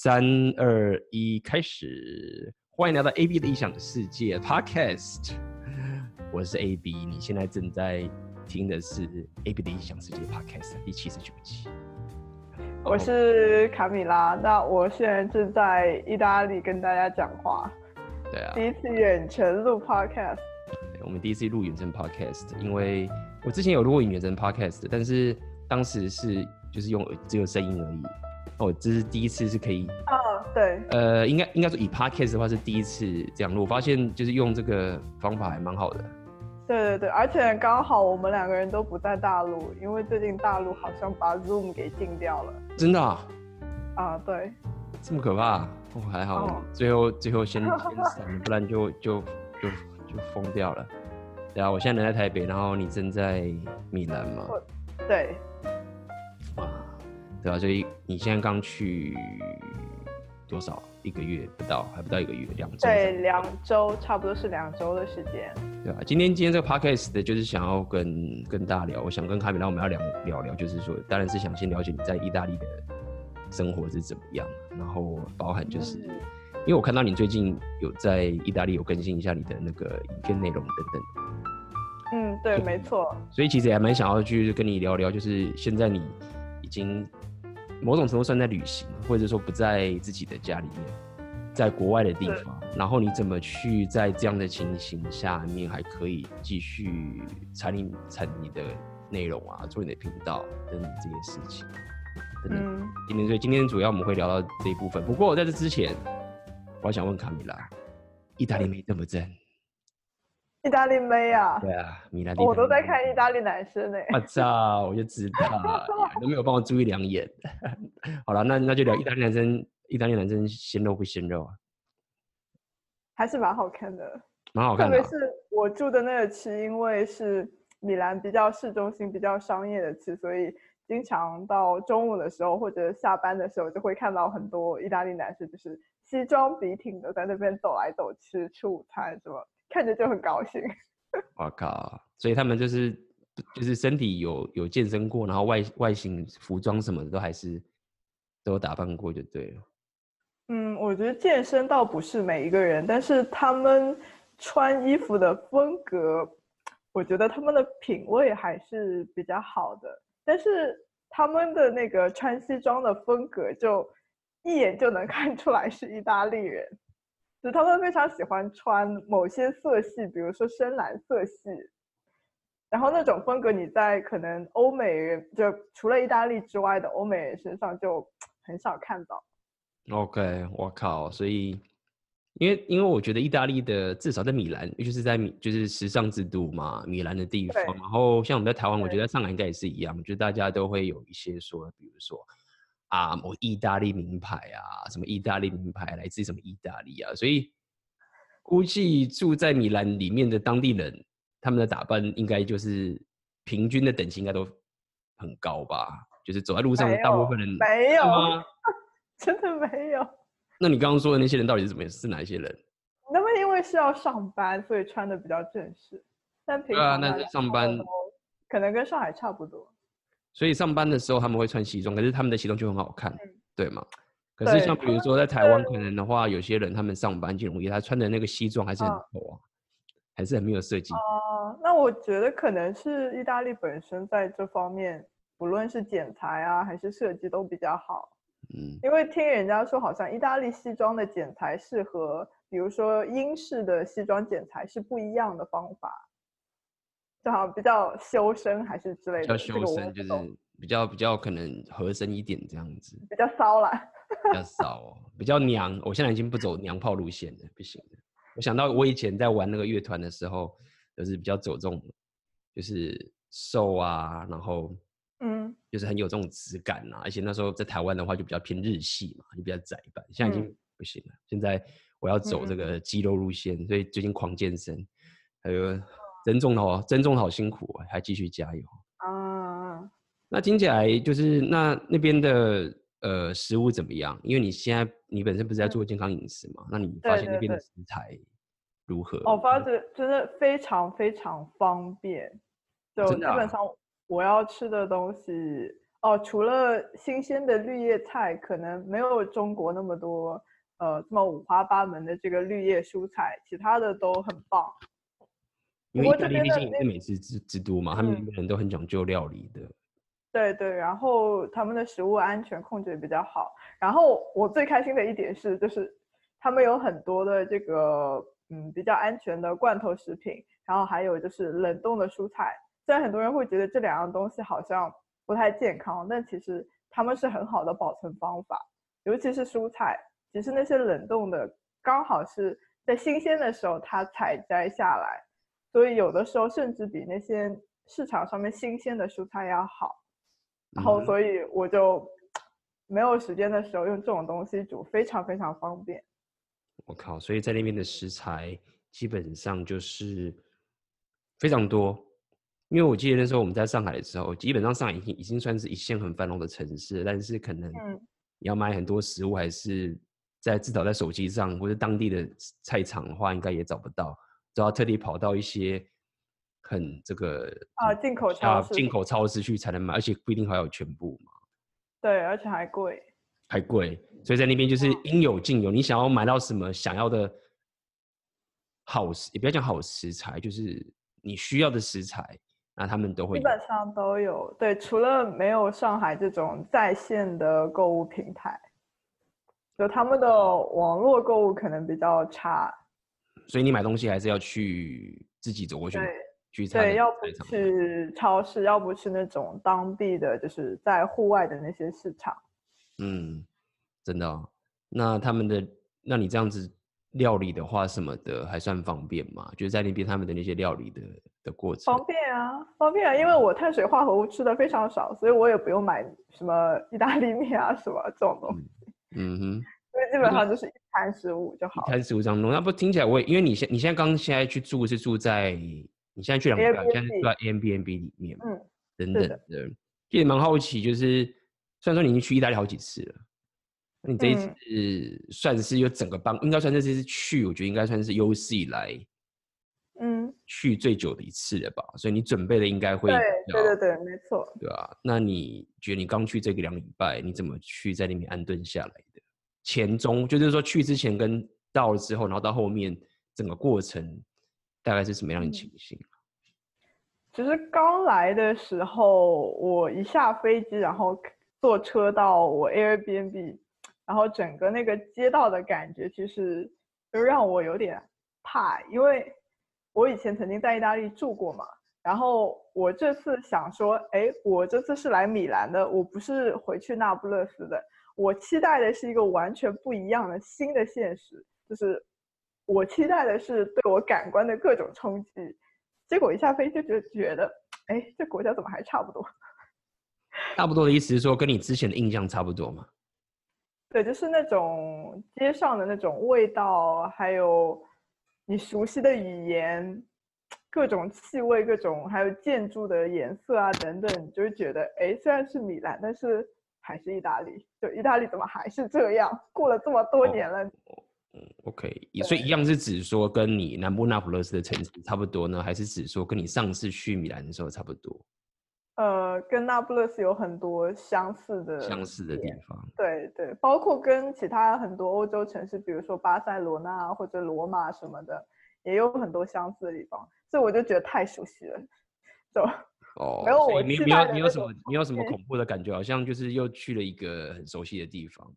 三二一，开始！欢迎来到 AB 的异想世界 Podcast。我是 AB，你现在正在听的是 AB 的异想世界 Podcast 第七十九期。我是卡米拉，那我现在正在意大利跟大家讲话。对啊，第一次远程录 Podcast。我们第一次录远程 Podcast，因为我之前有录过远程 Podcast，但是当时是就是用只有声音而已。哦，这是第一次是可以，哦，对，呃，应该应该说以 podcast 的话是第一次这样录，我发现就是用这个方法还蛮好的。对对对，而且刚好我们两个人都不在大陆，因为最近大陆好像把 Zoom 给禁掉了。真的啊？啊，对。这么可怕？哦，还好，哦、最后最后先 先闪，不然就就就就疯掉了。对啊，我现在人在台北，然后你正在米兰吗？对。对啊，所以你现在刚去多少？一个月不到，还不到一个月，两周。对，两周，差不多是两周的时间。对啊，今天今天这个 podcast 的就是想要跟跟大家聊，我想跟卡米拉我们要聊聊聊，就是说，当然是想先了解你在意大利的生活是怎么样，然后包含就是，嗯、因为我看到你最近有在意大利有更新一下你的那个影片内容等等。嗯，对，没错。所以其实也蛮想要去跟你聊聊，就是现在你已经。某种程度算在旅行，或者说不在自己的家里面，在国外的地方，然后你怎么去在这样的情形下面还可以继续产你产你的内容啊，做你的频道等等这些事情，等等。嗯，今天所以今天主要我们会聊到这一部分。不过在这之前，我想问卡米拉，意大利妹这么正？意大利妹啊，对啊，米兰。我都在看意大利男生呢。我操，我就知道，都没有帮我注意两眼。好了，那那就聊意大利男生。意大利男生鲜肉不鲜肉啊？还是蛮好看的，蛮好看的。特别是我住的那个区，因为是米兰比较市中心、比较商业的区，所以经常到中午的时候或者下班的时候，就会看到很多意大利男生，就是西装笔挺的在那边走来走去吃午餐什么。看着就很高兴。我靠！所以他们就是就是身体有有健身过，然后外外形服装什么的都还是都打扮过就对了。嗯，我觉得健身倒不是每一个人，但是他们穿衣服的风格，我觉得他们的品味还是比较好的。但是他们的那个穿西装的风格，就一眼就能看出来是意大利人。就他们非常喜欢穿某些色系，比如说深蓝色系，然后那种风格你在可能欧美人，就除了意大利之外的欧美人身上就 很少看到。OK，我靠，所以因为因为我觉得意大利的至少在米兰，尤其是在米就是时尚之都嘛，米兰的地方。然后像我们在台湾，我觉得在上海应该也是一样，就是大家都会有一些说，比如说。啊，某意大利名牌啊，什么意大利名牌来自什么意大利啊，所以估计住在米兰里面的当地人，他们的打扮应该就是平均的等级应该都很高吧？就是走在路上，大部分人没有吗？真的没有？那你刚刚说的那些人到底是怎么是哪一些人？那么因为是要上班，所以穿的比较正式。但平常啊，那是上班可能跟上海差不多。所以上班的时候他们会穿西装，可是他们的西装就很好看，嗯、对吗？可是像比如说在台湾，可能的话，有些人他们上班就容易，他穿的那个西装还是很丑啊，还是很没有设计。哦、呃，那我觉得可能是意大利本身在这方面，不论是剪裁啊还是设计都比较好。嗯，因为听人家说，好像意大利西装的剪裁是和比如说英式的西装剪裁是不一样的方法。比较修身还是之类的，比较修身就是比较比较可能合身一点这样子，比较骚啦，比较骚哦，比较娘。我现在已经不走娘炮路线了，不行的。我想到我以前在玩那个乐团的时候，就是比较走这种，就是瘦啊，然后嗯，就是很有这种质感啊。而且那时候在台湾的话，就比较偏日系嘛，就比较窄版。现在已经不行了，嗯、现在我要走这个肌肉路线，所以最近狂健身，还有。增重的哦，增重好辛苦，还继续加油啊！Uh, 那听起来就是那那边的呃食物怎么样？因为你现在你本身不是在做健康饮食嘛？嗯、那你发现那边的食材如何？我发觉真的非常非常方便，就基本上我要吃的东西，哦，除了新鲜的绿叶菜，可能没有中国那么多，呃，这么五花八门的这个绿叶蔬菜，其他的都很棒。因为意大利毕竟是美食之之都嘛，嗯、他们人都很讲究料理的。对对，然后他们的食物安全控制也比较好。然后我最开心的一点是，就是他们有很多的这个嗯比较安全的罐头食品，然后还有就是冷冻的蔬菜。虽然很多人会觉得这两样东西好像不太健康，但其实他们是很好的保存方法。尤其是蔬菜，其实那些冷冻的刚好是在新鲜的时候它采摘下来，所以有的时候甚至比那些市场上面新鲜的蔬菜要好。然后，所以我就没有时间的时候用这种东西煮，非常非常方便。我靠！所以在那边的食材基本上就是非常多，因为我记得那时候我们在上海的时候，基本上上海已经已经算是一线很繁荣的城市，但是可能你要买很多食物，还是在至少在手机上或者当地的菜场的话，应该也找不到，都要特地跑到一些。很这个啊，进口超市，进口超市去才能买，而且不一定还有全部嘛。对，而且还贵，还贵，所以在那边就是应有尽有。你想要买到什么想要的好食，也不要讲好食材，就是你需要的食材，那他们都会，基本上都有。对，除了没有上海这种在线的购物平台，就他们的网络购物可能比较差。所以你买东西还是要去自己走过去。对，要不去超市，要不去那种当地的，就是在户外的那些市场。嗯，真的哦。那他们的，那你这样子料理的话，什么的还算方便吗？就是在那边他们的那些料理的的过程。方便啊，方便啊，因为我碳水化合物吃的非常少，所以我也不用买什么意大利面啊什么这种东西。嗯哼，因为基本上就是一餐食物就好。一餐食物这样弄，那不听起来我也，因为你现你现在刚现在去住是住在。你现在去两个，现在住在 Airbnb 里面，嗯，等等的，其实蛮好奇，就是虽然说你已经去意大利好几次了，那你这一次算是有整个帮，应该算是这次是去，我觉得应该算是有史以来，嗯，去最久的一次了吧？所以你准备的应该会，对对对对，没错，对啊？那你觉得你刚去这个两礼拜，你怎么去在那边安顿下来的？前中就是说去之前跟到了之后，然后到后面整个过程。大概是什么样的情形？其实刚来的时候，我一下飞机，然后坐车到我 Airbnb，然后整个那个街道的感觉，其实就让我有点怕，因为我以前曾经在意大利住过嘛。然后我这次想说，哎，我这次是来米兰的，我不是回去那不勒斯的。我期待的是一个完全不一样的新的现实，就是。我期待的是对我感官的各种冲击，结果一下飞机就觉得，哎，这国家怎么还差不多？差不多的意思是说，跟你之前的印象差不多吗？对，就是那种街上的那种味道，还有你熟悉的语言，各种气味，各种还有建筑的颜色啊等等，你就会觉得，哎，虽然是米兰，但是还是意大利。就意大利怎么还是这样？过了这么多年了。哦嗯，OK，所以一样是指说跟你南部那不勒斯的城市差不多呢，还是指说跟你上次去米兰的时候差不多？呃，跟那不勒斯有很多相似的相似的地方。对对，包括跟其他很多欧洲城市，比如说巴塞罗那或者罗马什么的，也有很多相似的地方。所以我就觉得太熟悉了，就哦，没有我你你有你有什么你有什么恐怖的感觉？好像就是又去了一个很熟悉的地方。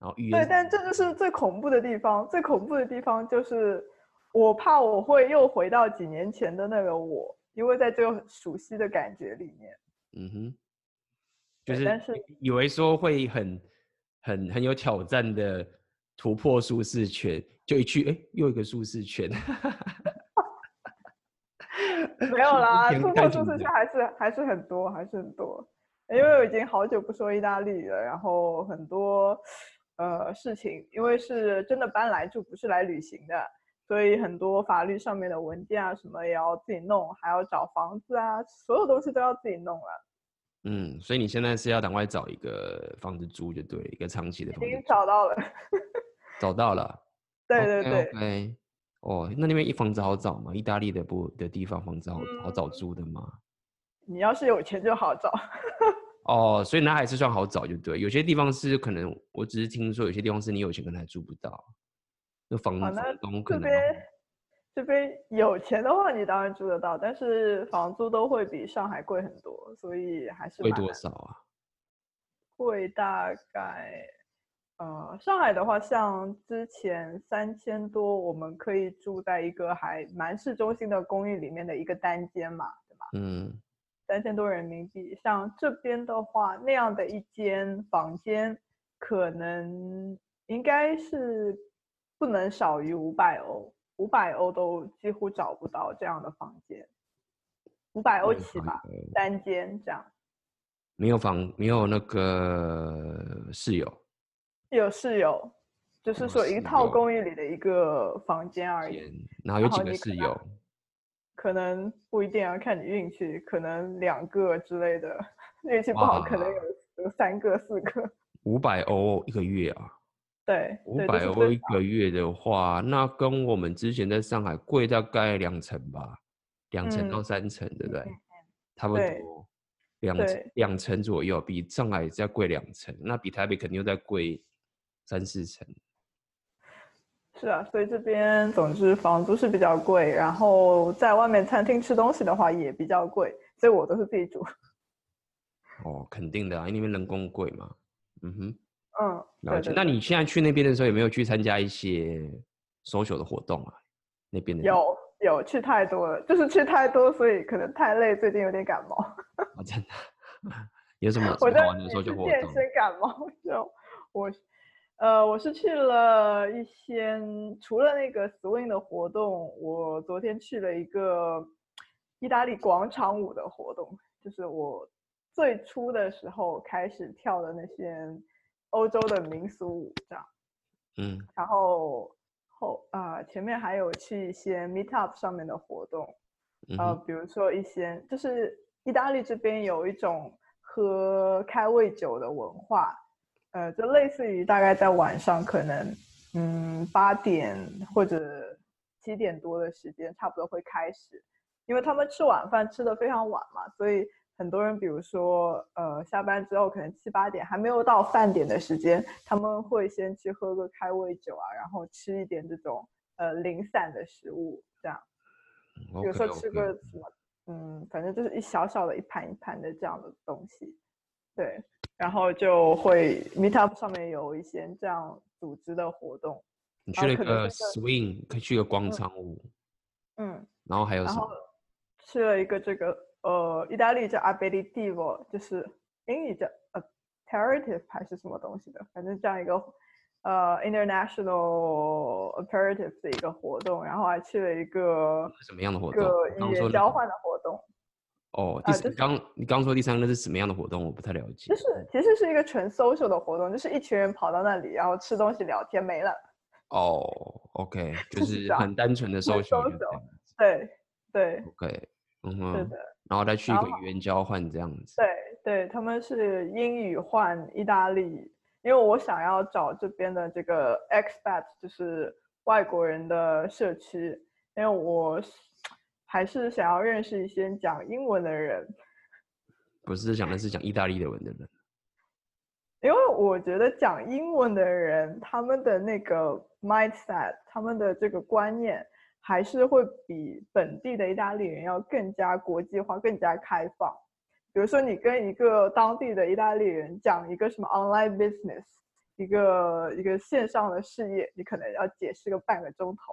然后对，但这就是最恐怖的地方。最恐怖的地方就是，我怕我会又回到几年前的那个我，因为在这个熟悉的感觉里面。嗯哼，就是以为说会很、很、很有挑战的突破舒适圈，就一去，哎，又一个舒适圈。没有啦，突破舒适圈还是还是很多，还是很多。因为我已经好久不说意大利了，然后很多。呃，事情，因为是真的搬来住，不是来旅行的，所以很多法律上面的文件啊什么也要自己弄，还要找房子啊，所有东西都要自己弄了。嗯，所以你现在是要赶快找一个房子租就对，一个长期的房子。已经找到了。找到了。对对对。Okay, okay. 哦，那那边一房子好找吗？意大利的不的地方房子好、嗯、好找租的吗？你要是有钱就好找。哦，所以那还是算好找，就对。有些地方是可能，我只是听说有些地方是你有钱可能还租不到，那房房东可能。这边有钱的话，你当然租得到，但是房租都会比上海贵很多，所以还是贵多少啊？贵大概，呃，上海的话，像之前三千多，我们可以住在一个还蛮市中心的公寓里面的一个单间嘛，对吧？嗯，三千多人民币。像这边的话，那样的一间房间，可能应该是不能少于五百欧。五百欧都几乎找不到这样的房间，五百欧起吧，单间这样。没有房，没有那个室友。有室友，就是说一套公寓里的一个房间而已。然后有几个室友？可能不一定要看你运气，可能两个之类的，运气不好可能有有三个、四个。五百欧一个月啊？对，五百欧一个月的话，那跟我们之前在上海贵大概两成吧，两成到三成，嗯、对不对？差不多两两成左右，比上海再贵两成，那比台北肯定又再贵三四成。是啊，所以这边总之房租是比较贵，然后在外面餐厅吃东西的话也比较贵，所以我都是自己煮。哦，肯定的啊，因为那边人工贵嘛。嗯哼。嗯，了解。那你现在去那边的时候，有没有去参加一些 social 的活动啊？那边的有有去太多了，就是去太多，所以可能太累，最近有点感冒。啊、真的？有什么好玩的 social 活动？健身感冒就我，呃，我是去了一些，除了那个 swing 的活动，我昨天去了一个意大利广场舞的活动，就是我最初的时候开始跳的那些。欧洲的民俗舞这样，嗯，然后后啊、呃、前面还有去一些 meet up 上面的活动，嗯、呃，比如说一些就是意大利这边有一种喝开胃酒的文化，呃，就类似于大概在晚上可能嗯八点或者七点多的时间差不多会开始，因为他们吃晚饭吃得非常晚嘛，所以。很多人，比如说，呃，下班之后可能七八点还没有到饭点的时间，他们会先去喝个开胃酒啊，然后吃一点这种呃零散的食物，这样，比如说吃个什么.嗯，反正就是一小小的一盘一盘的这样的东西，对，然后就会 meet up 上面有一些这样组织的活动。你去了一个 swing，可以去个广场舞，嗯，嗯，然后还有什么？去了一个这个。呃，意大利叫 aperitivo，就是英语叫 aperitif 还是什么东西的，反正这样一个呃 international aperitif 的一个活动，然后还去了一个什么样的活动？一个语言交换的活动。哦，第三，刚、呃就是、你刚说第三个是什么样的活动？我不太了解。就是其实是一个纯 social 的活动，就是一群人跑到那里，然后吃东西聊天没了。哦，OK，就是很单纯的 social。对对。OK，嗯哼。是的。然后再去一个语言交换这样子。对对，他们是英语换意大利，因为我想要找这边的这个 expat，就是外国人的社区，因为我还是想要认识一些讲英文的人。不是讲的是讲意大利的文的人。因为我觉得讲英文的人，他们的那个 mindset，他们的这个观念。还是会比本地的意大利人要更加国际化、更加开放。比如说，你跟一个当地的意大利人讲一个什么 online business，一个一个线上的事业，你可能要解释个半个钟头；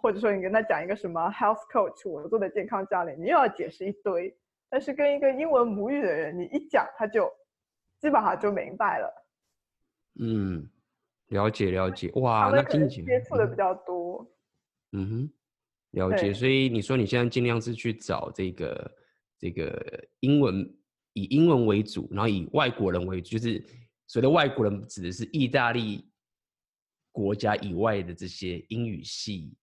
或者说，你跟他讲一个什么 health coach，我做的健康教练，你又要解释一堆。但是跟一个英文母语的人，你一讲他就基本上就明白了。嗯，了解了解，哇，那听起来接触的比较多。嗯哼，了解。所以你说你现在尽量是去找这个这个英文，以英文为主，然后以外国人为主，就是所谓的外国人指的是意大利国家以外的这些英语系，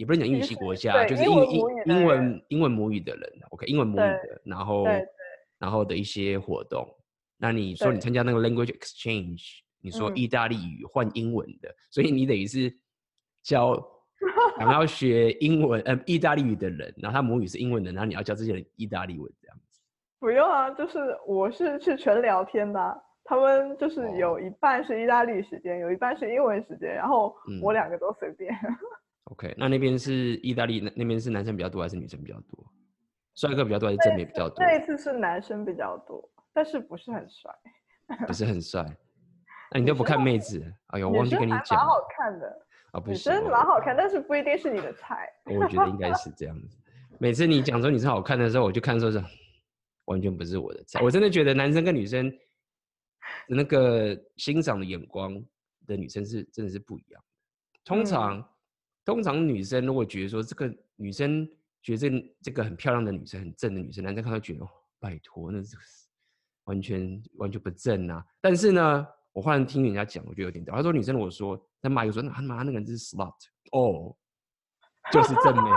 也不能讲英语系国家，就是英英英文英文母语的人，OK，英文母语的，然后然后的一些活动。那你说你参加那个 language exchange，你说意大利语换英文的，所以你等于是教。想要学英文，呃，意大利语的人，然后他母语是英文的，然后你要教这些人意大利文这样子。不用啊，就是我是去纯聊天的、啊，他们就是有一半是意大利时间，有一半是英文时间，然后我两个都随便。嗯、OK，那那边是意大利那那边是男生比较多还是女生比较多？帅哥比较多还是正妹比较多？那一次是男生比较多，但是不是很帅。不是很帅，那你都不看妹子？哎呦，我忘记跟你讲。蛮好看的啊，不是，蛮好看，但是不一定是你的菜。我觉得应该是这样子。每次你讲说女生好看的时候，我就看说是完全不是我的菜。我真的觉得男生跟女生的那个欣赏的眼光的女生是真的是不一样。通常，嗯、通常女生如果觉得说这个女生觉得这个、这个很漂亮的女生很正的女生，男生看到觉得哦，拜托，那是。完全完全不正啊！但是呢，我忽然听人家讲，我觉得有点屌。他说女生，我说他妈又说，那他妈那个人是 slut 哦，就是正妹。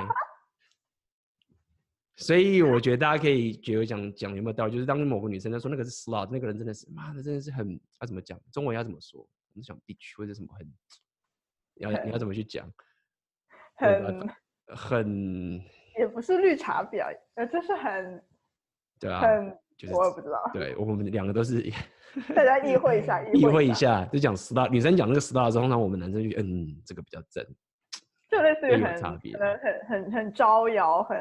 所以我觉得大家可以觉得讲讲有没有道理？就是当某个女生在说那个是 slut，那个人真的是妈的，真的是很要怎么讲？中文要怎么说？我们讲 bitch 或者什么很，要你要怎么去讲？很很也不是绿茶婊，呃，就是很对啊，很。就是、我也不知道，对我们两个都是，大家意会一下，意会一下，就讲 star，女生讲那个 star 的时候，那我们男生就嗯，这个比较正，就类似于很差别，很很很招摇，很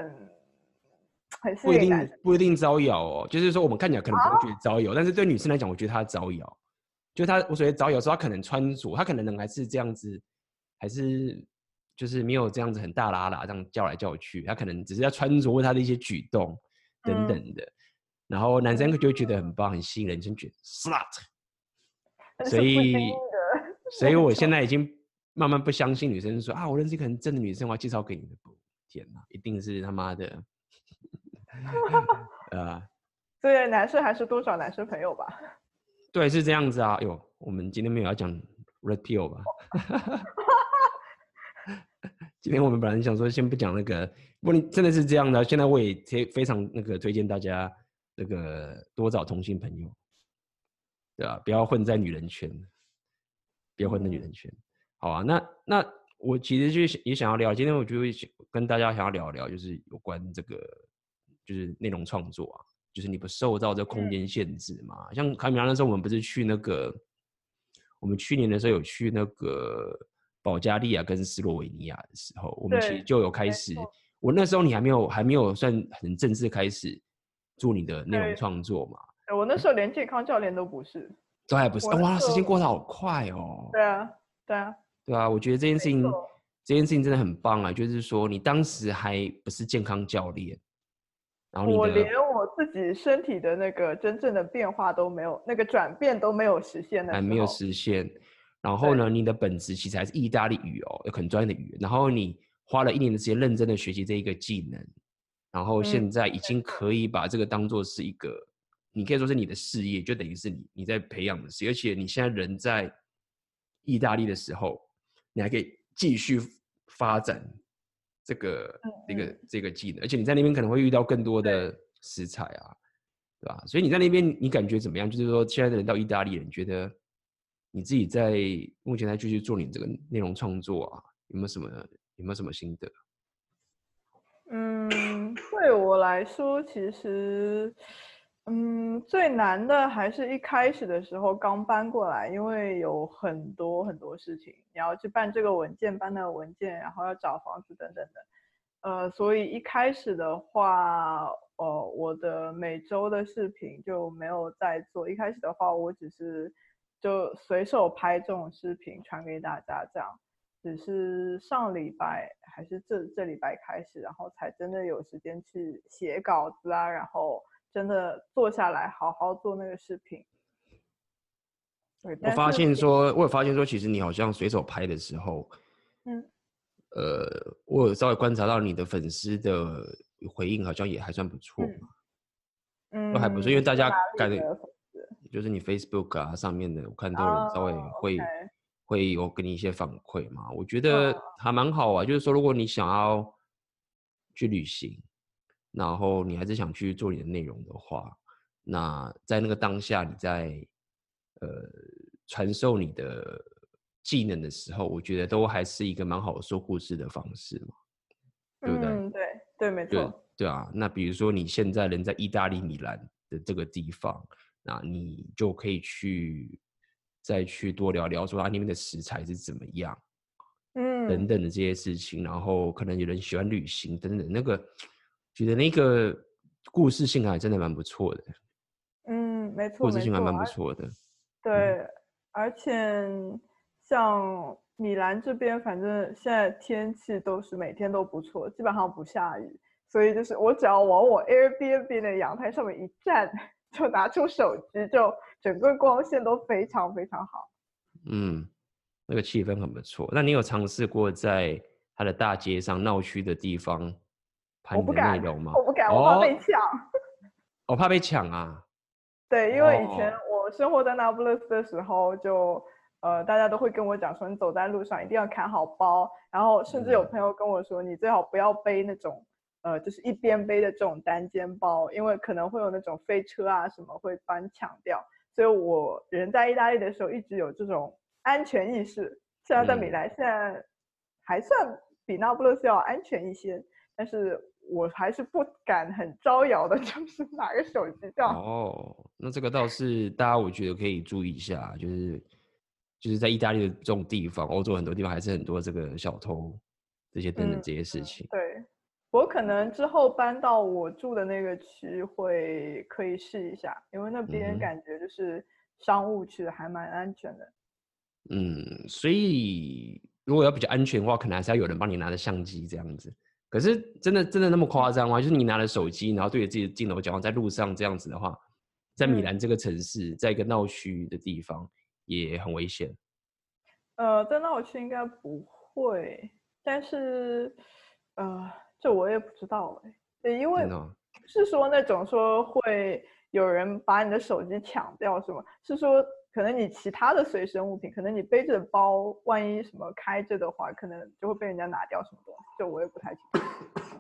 很不一定不一定招摇哦，就是说我们看起来可能不会觉得招摇，啊、但是对女生来讲，我觉得她招摇，就她我所谓招摇，说她可能穿着，她可能人还是这样子，还是就是没有这样子很大拉拉这样叫来叫去，他可能只是要穿着他的一些举动等等的。嗯然后男生就会觉得很棒，很吸引人，就觉得 slut。所以，所以我现在已经慢慢不相信女生说啊，我认识一个很正的女生，我要介绍给你的。天哪，一定是他妈的。呃，所以男生还是多找男生朋友吧。对，是这样子啊。哟，我们今天没有要讲 red pill 吧？今天我们本来想说先不讲那个，不过你真的是这样的。现在我也非常那个推荐大家。那个多找同性朋友，对吧？不要混在女人圈，不要混在女人圈。好啊，那那我其实就也想要聊，今天我就会跟大家想要聊一聊，就是有关这个，就是内容创作啊，就是你不受到这空间限制嘛。嗯、像卡米拉那时候，我们不是去那个，我们去年的时候有去那个保加利亚跟斯洛维尼亚的时候，我们其实就有开始。我那时候你还没有还没有算很正式开始。做你的内容创作嘛？我那时候连健康教练都不是，都还不是。哇，时间过得好快哦。对啊，对啊，对啊。我觉得这件事情，这件事情真的很棒啊！就是说，你当时还不是健康教练，然后你我连我自己身体的那个真正的变化都没有，那个转变都没有实现的，还没有实现。然后呢，你的本职其实还是意大利语哦，有很专业的语言。然后你花了一年的时间认真的学习这一个技能。然后现在已经可以把这个当做是一个，嗯、你可以说是你的事业，就等于是你你在培养的事业。而且你现在人在意大利的时候，你还可以继续发展这个、嗯、这个这个技能。而且你在那边可能会遇到更多的食材啊，对吧？所以你在那边你感觉怎么样？就是说现在的人到意大利人，你觉得你自己在目前在继续做你这个内容创作啊，有没有什么有没有什么心得？嗯，对我来说，其实，嗯，最难的还是一开始的时候刚搬过来，因为有很多很多事情，你要去办这个文件，办那个文件，然后要找房子等等的，呃，所以一开始的话，呃，我的每周的视频就没有在做。一开始的话，我只是就随手拍这种视频传给大家这样。只是上礼拜还是这这礼拜开始，然后才真的有时间去写稿子啊，然后真的坐下来好好做那个视频。我发现说，我有发现说，其实你好像随手拍的时候，嗯，呃，我有稍微观察到你的粉丝的回应好像也还算不错嘛，嗯，都还不错，因为大家感觉就是你 Facebook 啊上面的，我看都有人稍微会。Oh. 会有给你一些反馈嘛？我觉得还蛮好啊。就是说，如果你想要去旅行，然后你还是想去做你的内容的话，那在那个当下，你在呃传授你的技能的时候，我觉得都还是一个蛮好的说故事的方式嘛，对不对？嗯，对对，没错。对，对啊，那比如说你现在人在意大利米兰的这个地方，那你就可以去再去多聊聊说啊，那边的食材是怎么样，嗯，等等的这些事情。然后可能有人喜欢旅行等等，那个觉得那个故事性还真的蛮不错的。嗯，没错，故事性还蛮不错的。对，嗯、而且像。米兰这边，反正现在天气都是每天都不错，基本上不下雨，所以就是我只要往我 Airbnb 的阳台上面一站，就拿出手机，就整个光线都非常非常好。嗯，那个气氛很不错。那你有尝试过在它的大街上闹区的地方拍你的内容吗？我不敢，我怕被抢。我、哦、怕被抢啊。对，因为以前我生活在那不勒斯的时候就。呃，大家都会跟我讲说，你走在路上一定要看好包，然后甚至有朋友跟我说，你最好不要背那种，呃，就是一边背的这种单肩包，因为可能会有那种飞车啊什么会把你抢掉。所以我人在意大利的时候一直有这种安全意识。虽然在米兰现在还算比那不勒斯要安全一些，但是我还是不敢很招摇的，就是拿个手机这样。哦，那这个倒是大家我觉得可以注意一下，就是。就是在意大利的这种地方，欧洲很多地方还是很多这个小偷这些等等这些事情。嗯、对，我可能之后搬到我住的那个区会可以试一下，因为那边感觉就是商务区还蛮安全的。嗯，所以如果要比较安全的话，可能还是要有人帮你拿着相机这样子。可是真的真的那么夸张吗？就是你拿着手机，然后对着自己的镜头讲话，在路上这样子的话，在米兰这个城市，在一个闹区的地方。也很危险，呃，在闹区应该不会，但是，呃，这我也不知道哎，因为是说那种说会有人把你的手机抢掉是吗？是说可能你其他的随身物品，可能你背着包，万一什么开着的话，可能就会被人家拿掉什么东西，这我也不太清楚。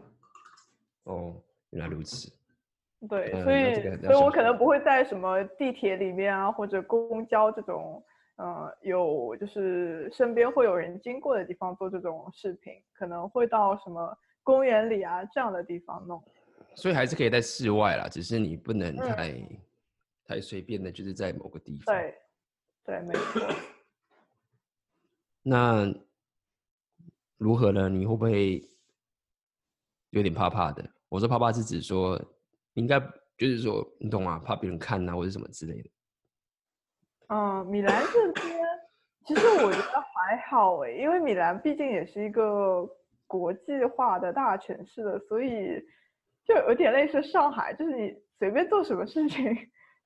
哦，原来如此。对，所以，这个、所以我可能不会在什么地铁里面啊，或者公交这种，呃，有就是身边会有人经过的地方做这种视频，可能会到什么公园里啊这样的地方弄。所以还是可以在室外啦，只是你不能太、嗯、太随便的，就是在某个地方。对，对，没错。那如何呢？你会不会有点怕怕的？我说怕怕是指说。应该就是说，你懂吗？怕别人看啊，或者什么之类的。嗯，米兰这边其实我觉得还好诶，因为米兰毕竟也是一个国际化的大城市的，所以就有点类似上海，就是你随便做什么事情，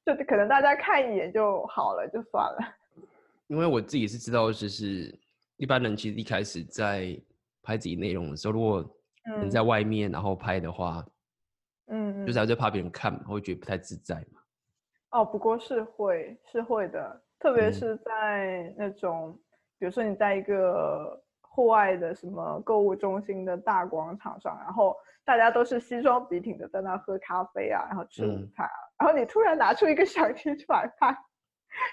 就可能大家看一眼就好了，就算了。因为我自己是知道，就是一般人其实一开始在拍自己内容的时候，如果人在外面然后拍的话。嗯嗯，就是还是怕别人看嘛，会觉得不太自在嘛。哦，不过是会是会的，特别是在那种，嗯、比如说你在一个户外的什么购物中心的大广场上，然后大家都是西装笔挺的在那喝咖啡啊，然后吃午餐啊，嗯、然后你突然拿出一个相机出来拍，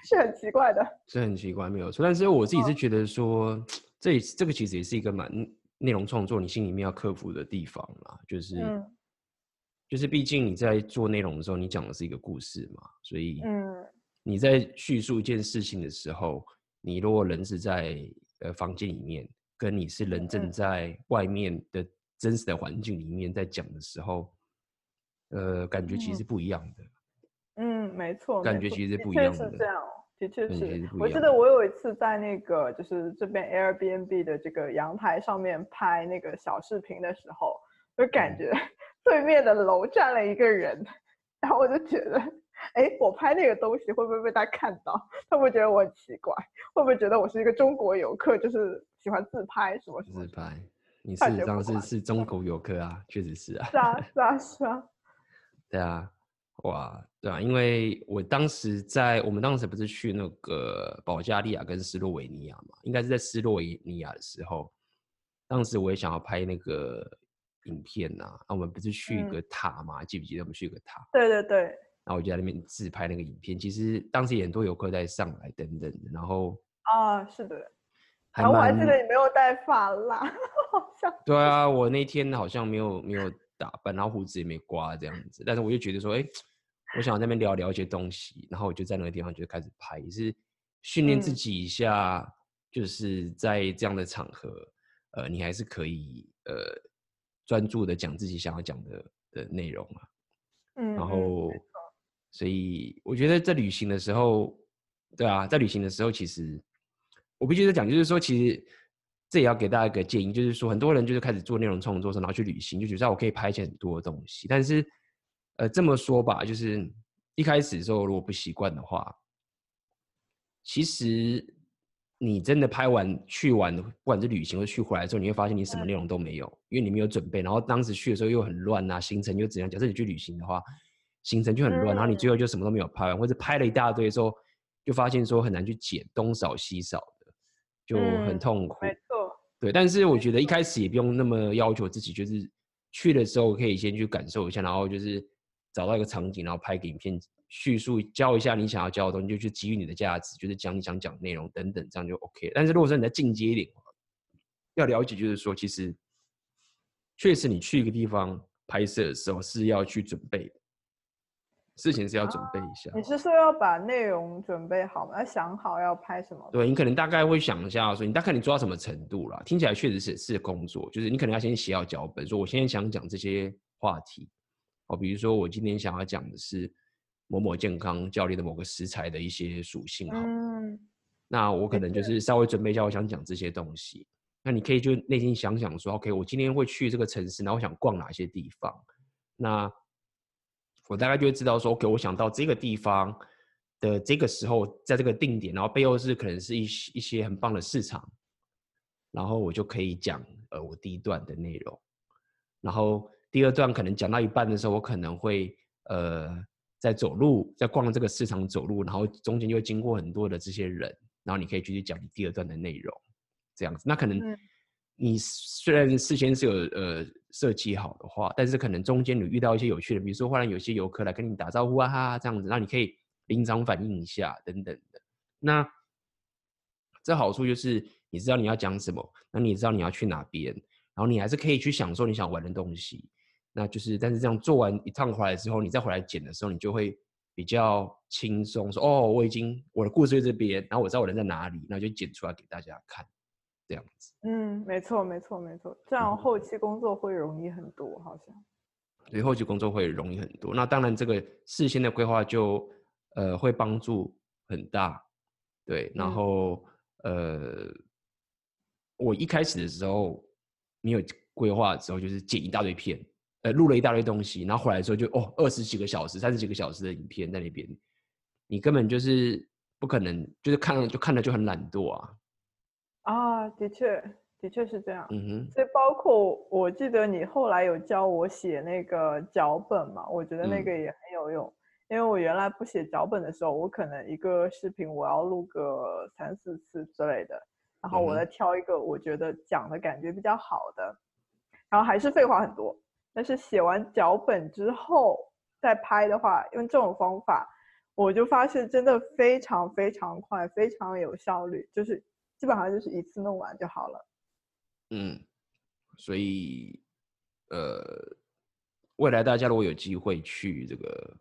是很奇怪的。是很奇怪，没有错。但是我自己是觉得说，哦、这这个其实也是一个蛮内容创作，你心里面要克服的地方啦，就是。嗯就是毕竟你在做内容的时候，你讲的是一个故事嘛，所以嗯，你在叙述一件事情的时候，你如果人是在呃房间里面，跟你是人正在外面的真实的环境里面在讲的时候，呃，感觉其实不一样的。嗯，没错，感觉其实不一样的。是这样，的确是。我记得我有一次在那个就是这边 Airbnb 的这个阳台上面拍那个小视频的时候，就感觉。嗯对面的楼站了一个人，然后我就觉得，哎，我拍那个东西会不会被他看到？他会不会觉得我很奇怪？会不会觉得我是一个中国游客，就是喜欢自拍什么什么？自拍，你事实上是是中国游客啊，确实是啊。是啊，是啊，是啊。对啊，哇，对啊，因为我当时在，我们当时不是去那个保加利亚跟斯洛维尼亚嘛？应该是在斯洛维尼亚的时候，当时我也想要拍那个。影片呐、啊，那我们不是去一个塔嘛？嗯、记不记得我们去一个塔？对对对。然后我就在那边自拍那个影片。其实当时也很多游客在上来等等的，然后啊，是的。还我还记得你没有带发蜡，好像。对啊，我那天好像没有没有打扮，然后胡子也没刮这样子。但是我就觉得说，哎、欸，我想在那边聊聊一些东西，然后我就在那个地方就开始拍，也是训练自己一下，嗯、就是在这样的场合，呃，你还是可以呃专注的讲自己想要讲的的内容啊。嗯，然后，所以我觉得在旅行的时候，对啊，在旅行的时候，其实我必须得讲，就是说，其实这也要给大家一个建议，就是说，很多人就是开始做内容创作，然后去旅行，就觉得我可以拍一些很多的东西。但是，呃，这么说吧，就是一开始的时候，如果不习惯的话，其实你真的拍完去完，不管是旅行或去回来之后，你会发现你什么内容都没有，因为你没有准备。然后当时去的时候又很乱啊，行程又怎样？假设你去旅行的话，行程就很乱，然后你最后就什么都没有拍完，或者拍了一大堆之后。就发现说很难去剪，东扫西扫的，就很痛苦。嗯、没错，对。但是我觉得一开始也不用那么要求自己，就是去的时候可以先去感受一下，然后就是找到一个场景，然后拍个影片叙述，教一下你想要教的东西，就去给予你的价值，就是讲你想讲的内容等等，这样就 OK。但是如果说你在进阶一点，要了解就是说，其实确实你去一个地方拍摄的时候是要去准备的。事情是要准备一下。啊、你是说要把内容准备好吗？要想好要拍什么？对，你可能大概会想一下，说你大概你做到什么程度了？听起来确实是是工作，就是你可能要先写好脚本，说我现在想讲这些话题，哦，比如说我今天想要讲的是某某健康教练的某个食材的一些属性，好嗯，那我可能就是稍微准备一下，我想讲这些东西。那你可以就内心想想说，OK，我今天会去这个城市，然后我想逛哪些地方？那我大概就会知道说，OK，我想到这个地方的这个时候，在这个定点，然后背后是可能是一一些很棒的市场，然后我就可以讲呃我第一段的内容，然后第二段可能讲到一半的时候，我可能会呃在走路，在逛这个市场走路，然后中间就会经过很多的这些人，然后你可以继续讲你第二段的内容，这样子，那可能。嗯你虽然事先是有呃设计好的话，但是可能中间你遇到一些有趣的，比如说忽然有些游客来跟你打招呼啊哈这样子，那你可以临场反应一下等等的。那这好处就是你知道你要讲什么，那你知道你要去哪边，然后你还是可以去享受你想玩的东西。那就是，但是这样做完一趟回来之后，你再回来剪的时候，你就会比较轻松，说哦，我已经我的故事在这边，然后我知道我人在哪里，那就剪出来给大家看。这样子，嗯，没错，没错，没错，这样后期工作会容易很多，好像。对，后期工作会容易很多。那当然，这个事先的规划就呃会帮助很大。对，然后、嗯、呃，我一开始的时候没有规划的时候，就是剪一大堆片，呃，录了一大堆东西，然后回来的时候就哦，二十几个小时、三十几个小时的影片在那边，你根本就是不可能，就是看了就看了就很懒惰啊。啊，的确，的确是这样。嗯哼，所以包括我记得你后来有教我写那个脚本嘛，我觉得那个也很有用。嗯、因为我原来不写脚本的时候，我可能一个视频我要录个三四次之类的，然后我再挑一个我觉得讲的感觉比较好的，嗯、然后还是废话很多。但是写完脚本之后再拍的话，用这种方法，我就发现真的非常非常快，非常有效率，就是。基本上就是一次弄完就好了。嗯，所以，呃，未来大家如果有机会去这个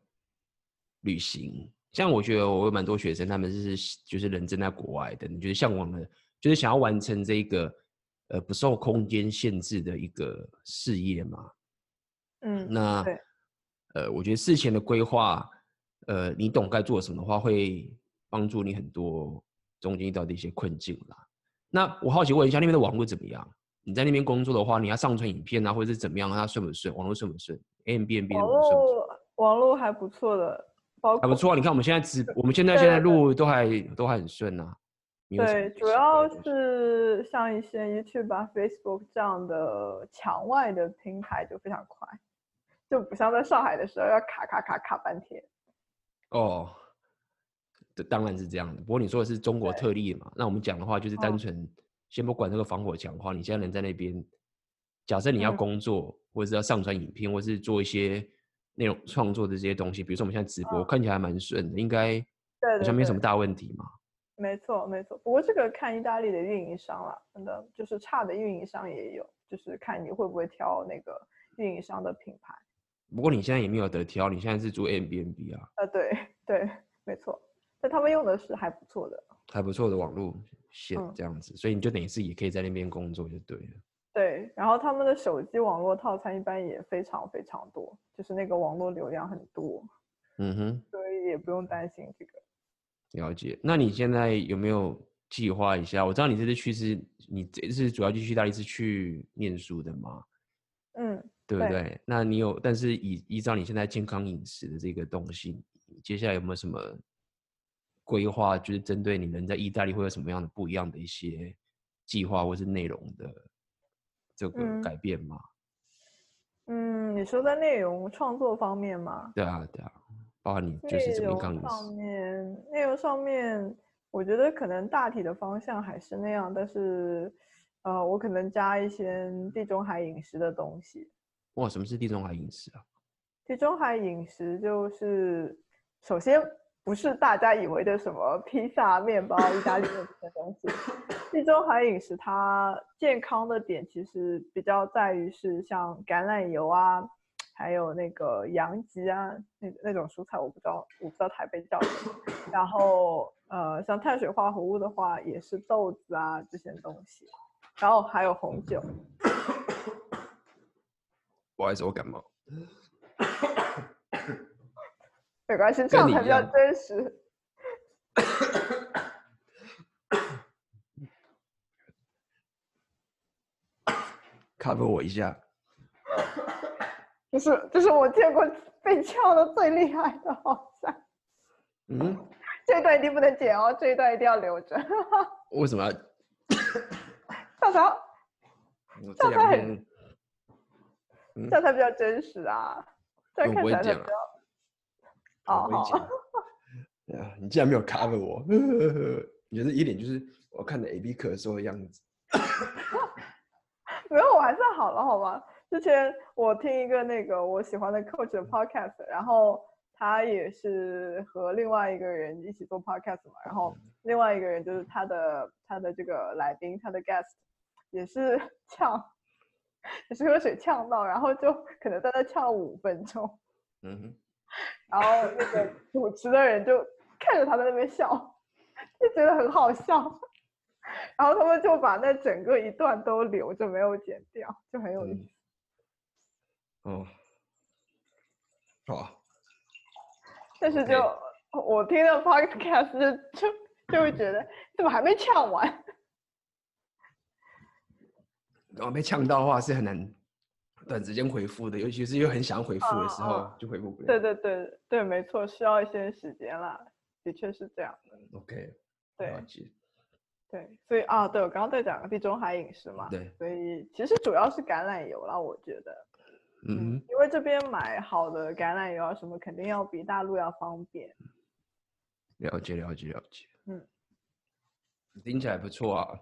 旅行，像我觉得我有蛮多学生，他们是就是人正在国外的，你就是向往的，就是想要完成这个呃不受空间限制的一个事业嘛。嗯，那对呃，我觉得事前的规划，呃，你懂该做什么的话，会帮助你很多。中间遇到的一些困境啦，那我好奇问一下，那边的网络怎么样？你在那边工作的话，你要上传影片啊，或者是怎么样？它顺不顺？网络顺不顺？Airbnb 网络网络还不错的，包括还不错啊。你看我们现在直，我们现在现在录都还都还很顺啊。对，主要是像一些 YouTube 啊、Facebook 这样的墙外的平台就非常快，就不像在上海的时候要卡卡卡卡半天。哦。当然是这样的，不过你说的是中国特例嘛？那我们讲的话就是单纯，先不管这个防火墙的话，你现在能在那边，假设你要工作，或者是要上传影片，或者是做一些内容创作的这些东西，比如说我们现在直播，看起来还蛮顺的，应该好像没什么大问题嘛。没错，没错。不过这个看意大利的运营商了，真的就是差的运营商也有，就是看你会不会挑那个运营商的品牌。不过你现在也没有得挑，你现在是住 Airbnb 啊？呃，对对，没错。但他们用的是还不错的，还不错的网络线这样子，嗯、所以你就等于是也可以在那边工作就对了。对，然后他们的手机网络套餐一般也非常非常多，就是那个网络流量很多。嗯哼，所以也不用担心这个。了解。那你现在有没有计划一下？我知道你这次去是，你这次主要就去意大利是去念书的吗？嗯。对不对？对，那你有，但是依依照你现在健康饮食的这个东西，接下来有没有什么规划？就是针对你们在意大利会有什么样的不一样的一些计划或是内容的这个改变吗？嗯，你说在内容创作方面吗？对啊，对啊，包含你就是健康饮食上面，内容上面，我觉得可能大体的方向还是那样，但是呃，我可能加一些地中海饮食的东西。哇，什么是地中海饮食啊？地中海饮食就是，首先不是大家以为的什么披萨、面包、意大利面这些东西。地中海饮食它健康的点其实比较在于是像橄榄油啊，还有那个洋吉啊，那那种蔬菜我不知道，我不知道台北叫什么。然后呃，像碳水化合物的话也是豆子啊这些东西，然后还有红酒。不好意思，我感冒。没关系，这样才比较真实。cover 我一下。不是，这是我见过被撬的最厉害的，好像。嗯。这一段一定不能剪哦，这一段一定要留着。为什么要？大嫂。我这两天。这才比较真实啊！这样看起来才比较……哦，好。对啊，你竟然没有 cover 我，你觉得一脸就是我看的 A B 课时候的样子。没有，我还算好了，好吗？之前我听一个那个我喜欢的 coach 的 podcast，然后他也是和另外一个人一起做 podcast 嘛，然后另外一个人就是他的他的这个来宾，他的 guest 也是呛。也是喝水呛到，然后就可能在那呛五分钟，嗯哼，然后那个主持的人就看着他在那边笑，就觉得很好笑，然后他们就把那整个一段都留着没有剪掉，就很有意思。嗯、哦，好。但是就 Okay. 我听的 podcast 就就就会觉得怎么还没呛完。然后被呛到的话是很难短时间回复的，尤其是又很想回复的时候就回复不了。对对对对，没错，需要一些时间啦，的确是这样的。OK，对，对，所以啊，对我刚刚在讲地中海饮食嘛，对，所以其实主要是橄榄油啦，我觉得，嗯，因为这边买好的橄榄油啊什么，肯定要比大陆要方便。了解了解了解，嗯，听起来不错啊。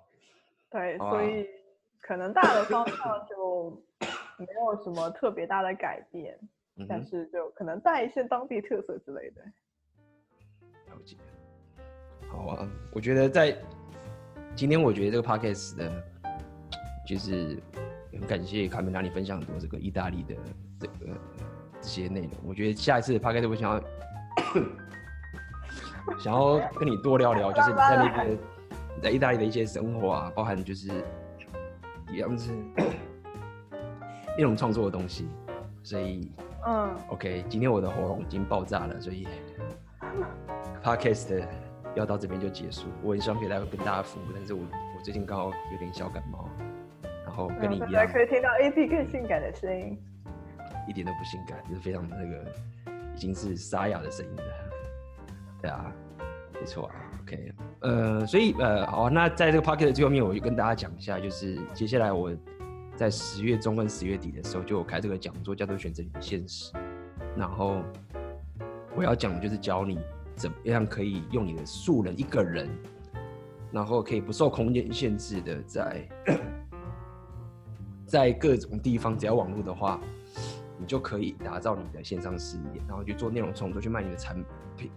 对，所以。可能大的方向就没有什么特别大的改变，嗯、但是就可能带一些当地特色之类的。了解。好啊，我觉得在今天，我觉得这个 podcast 的，就是很感谢卡梅拉你分享很多这个意大利的这个这些内容。我觉得下一次的 podcast 我想要想要跟你多聊聊，就是你在那边在意大利的一些生活啊，包含就是。一样是一种创作的东西，所以嗯，OK，今天我的喉咙已经爆炸了，所以 Podcast 要到这边就结束。我很希望可以来跟大家服务，但是我我最近刚好有点小感冒，然后跟你一样，可以听到 AP 更性感的声音，一点都不性感，就是非常那个已经是沙哑的声音了。对啊，没错啊。OK，呃，所以呃，好，那在这个 podcast 的最后面，我就跟大家讲一下，就是接下来我在十月中跟十月底的时候，就有开这个讲座，叫做选择你的现实。然后我要讲的就是教你怎么样可以用你的素人一个人，然后可以不受空间限制的在在各种地方，只要网络的话，你就可以打造你的线上事业，然后去做内容创作，去卖你的产品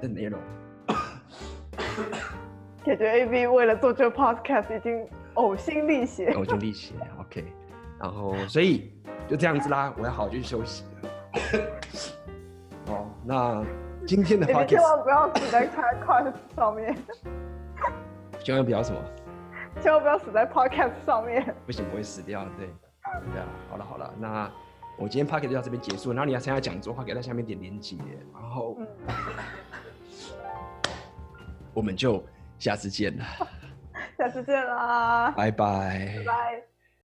的内容。感觉 AB 为了做这个 podcast 已经呕心沥血，呕心沥血。OK，然后所以就这样子啦，我要好好去休息了。哦，那今天的话，千万不要死在开 podcast 上面，千万不要什么？千万不要死在 podcast 上面。不行，我会死掉。对，对啊，好了好了，那我今天 podcast 就到这边结束。然后你要参加讲座的话，可以在下面点连接，然后、嗯、我们就下次见了。下次见啦！拜拜。拜拜。